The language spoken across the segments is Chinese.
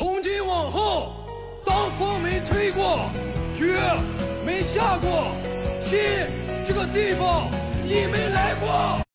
从今往后，当风没吹过，雨没下过，心这个地方你没来过。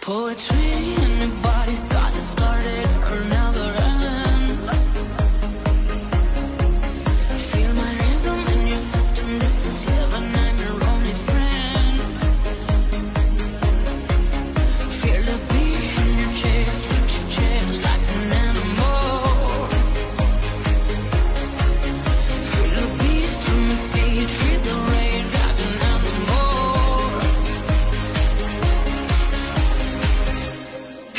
Poetry in your body.